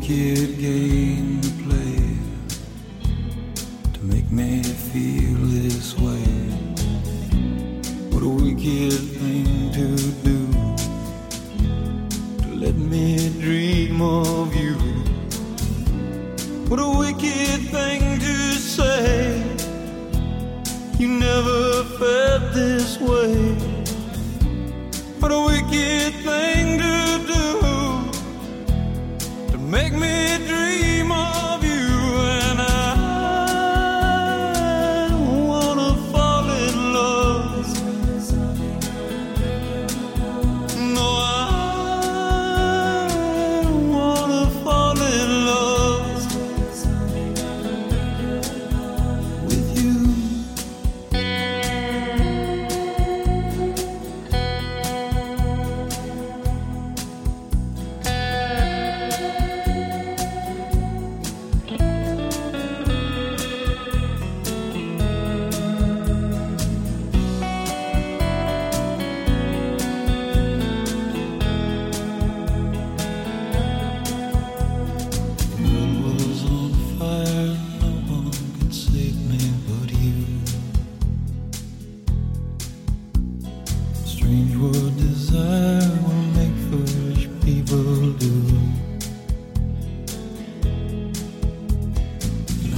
wicked game to play to make me feel this way. What a wicked thing to do to let me dream of you. What a wicked thing to say. You never felt this way. What a wicked Make me dream. will make foolish people do.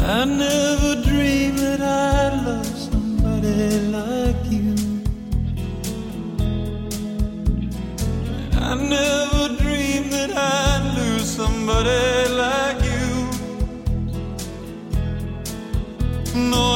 I never dreamed that I'd love somebody like you. I never dreamed that I'd lose somebody like you. No.